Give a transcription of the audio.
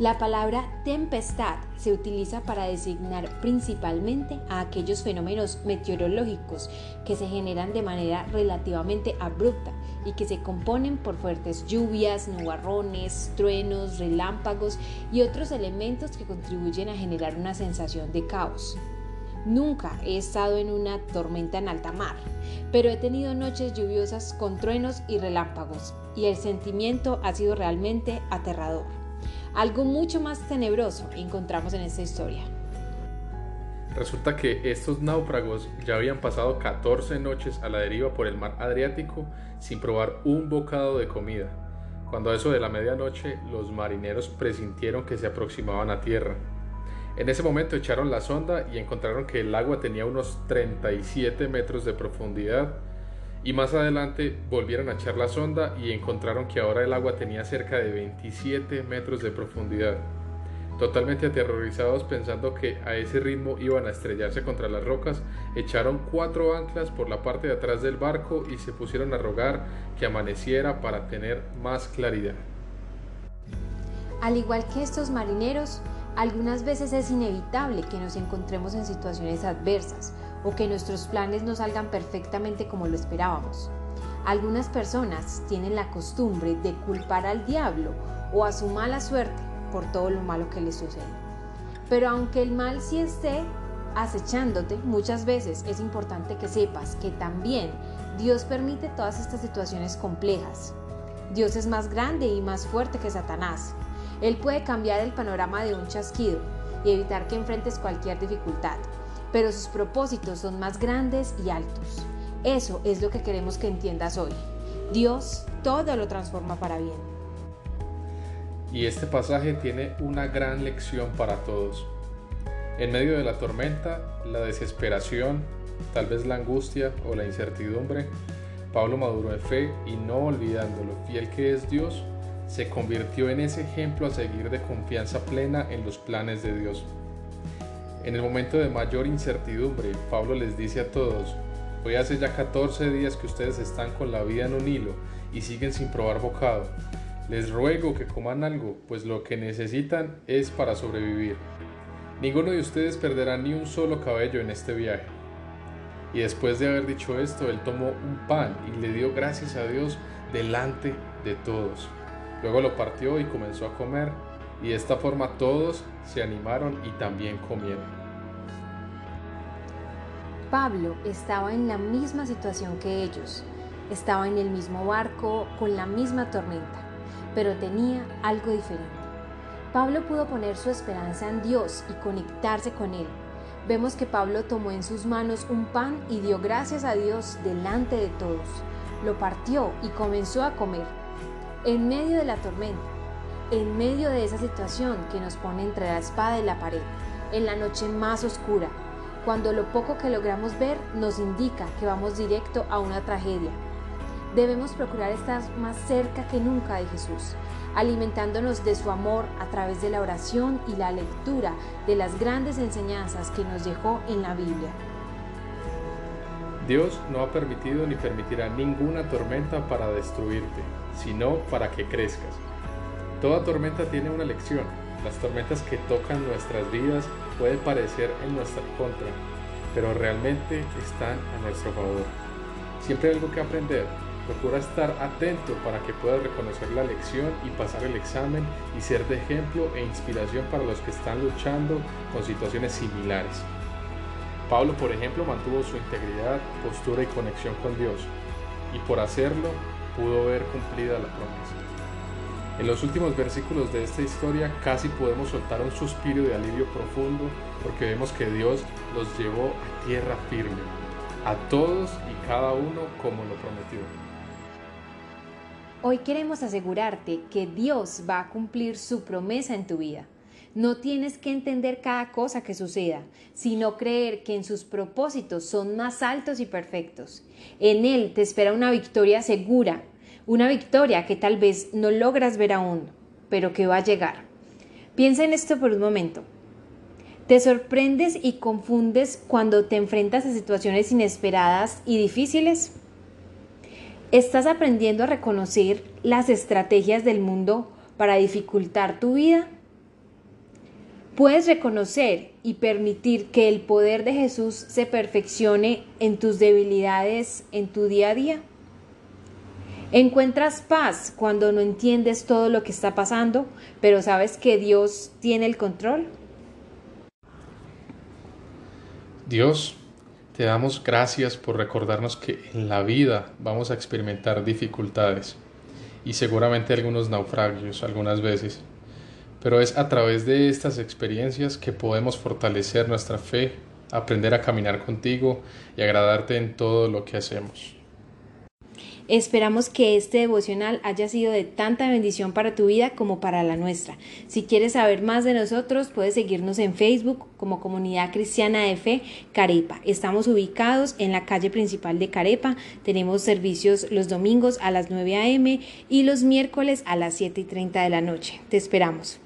La palabra tempestad se utiliza para designar principalmente a aquellos fenómenos meteorológicos que se generan de manera relativamente abrupta y que se componen por fuertes lluvias, nubarrones, truenos, relámpagos y otros elementos que contribuyen a generar una sensación de caos. Nunca he estado en una tormenta en alta mar, pero he tenido noches lluviosas con truenos y relámpagos y el sentimiento ha sido realmente aterrador. Algo mucho más tenebroso encontramos en esta historia. Resulta que estos náufragos ya habían pasado 14 noches a la deriva por el mar Adriático sin probar un bocado de comida. Cuando a eso de la medianoche los marineros presintieron que se aproximaban a tierra. En ese momento echaron la sonda y encontraron que el agua tenía unos 37 metros de profundidad y más adelante volvieron a echar la sonda y encontraron que ahora el agua tenía cerca de 27 metros de profundidad. Totalmente aterrorizados pensando que a ese ritmo iban a estrellarse contra las rocas, echaron cuatro anclas por la parte de atrás del barco y se pusieron a rogar que amaneciera para tener más claridad. Al igual que estos marineros, algunas veces es inevitable que nos encontremos en situaciones adversas o que nuestros planes no salgan perfectamente como lo esperábamos. Algunas personas tienen la costumbre de culpar al diablo o a su mala suerte por todo lo malo que les sucede. Pero aunque el mal sí esté acechándote, muchas veces es importante que sepas que también Dios permite todas estas situaciones complejas. Dios es más grande y más fuerte que Satanás. Él puede cambiar el panorama de un chasquido y evitar que enfrentes cualquier dificultad pero sus propósitos son más grandes y altos. Eso es lo que queremos que entiendas hoy. Dios todo lo transforma para bien. Y este pasaje tiene una gran lección para todos. En medio de la tormenta, la desesperación, tal vez la angustia o la incertidumbre, Pablo maduró en fe y no olvidando lo fiel que es Dios, se convirtió en ese ejemplo a seguir de confianza plena en los planes de Dios. En el momento de mayor incertidumbre, Pablo les dice a todos, hoy hace ya 14 días que ustedes están con la vida en un hilo y siguen sin probar bocado. Les ruego que coman algo, pues lo que necesitan es para sobrevivir. Ninguno de ustedes perderá ni un solo cabello en este viaje. Y después de haber dicho esto, él tomó un pan y le dio gracias a Dios delante de todos. Luego lo partió y comenzó a comer y de esta forma todos se animaron y también comieron. Pablo estaba en la misma situación que ellos, estaba en el mismo barco con la misma tormenta, pero tenía algo diferente. Pablo pudo poner su esperanza en Dios y conectarse con Él. Vemos que Pablo tomó en sus manos un pan y dio gracias a Dios delante de todos. Lo partió y comenzó a comer. En medio de la tormenta, en medio de esa situación que nos pone entre la espada y la pared, en la noche más oscura, cuando lo poco que logramos ver nos indica que vamos directo a una tragedia. Debemos procurar estar más cerca que nunca de Jesús, alimentándonos de su amor a través de la oración y la lectura de las grandes enseñanzas que nos dejó en la Biblia. Dios no ha permitido ni permitirá ninguna tormenta para destruirte, sino para que crezcas. Toda tormenta tiene una lección. Las tormentas que tocan nuestras vidas pueden parecer en nuestra contra, pero realmente están a nuestro favor. Siempre hay algo que aprender. Procura estar atento para que puedas reconocer la lección y pasar el examen y ser de ejemplo e inspiración para los que están luchando con situaciones similares. Pablo, por ejemplo, mantuvo su integridad, postura y conexión con Dios, y por hacerlo pudo ver cumplida la promesa. En los últimos versículos de esta historia casi podemos soltar un suspiro de alivio profundo porque vemos que Dios los llevó a tierra firme, a todos y cada uno como lo prometió. Hoy queremos asegurarte que Dios va a cumplir su promesa en tu vida. No tienes que entender cada cosa que suceda, sino creer que en sus propósitos son más altos y perfectos. En Él te espera una victoria segura una victoria que tal vez no logras ver aún, pero que va a llegar. Piensa en esto por un momento. ¿Te sorprendes y confundes cuando te enfrentas a situaciones inesperadas y difíciles? ¿Estás aprendiendo a reconocer las estrategias del mundo para dificultar tu vida? Puedes reconocer y permitir que el poder de Jesús se perfeccione en tus debilidades en tu día a día. Encuentras paz cuando no entiendes todo lo que está pasando, pero sabes que Dios tiene el control. Dios, te damos gracias por recordarnos que en la vida vamos a experimentar dificultades y seguramente algunos naufragios algunas veces. Pero es a través de estas experiencias que podemos fortalecer nuestra fe, aprender a caminar contigo y agradarte en todo lo que hacemos. Esperamos que este devocional haya sido de tanta bendición para tu vida como para la nuestra. Si quieres saber más de nosotros, puedes seguirnos en Facebook como Comunidad Cristiana de Fe Carepa. Estamos ubicados en la calle principal de Carepa. Tenemos servicios los domingos a las 9 a.m. y los miércoles a las 7 y 30 de la noche. Te esperamos.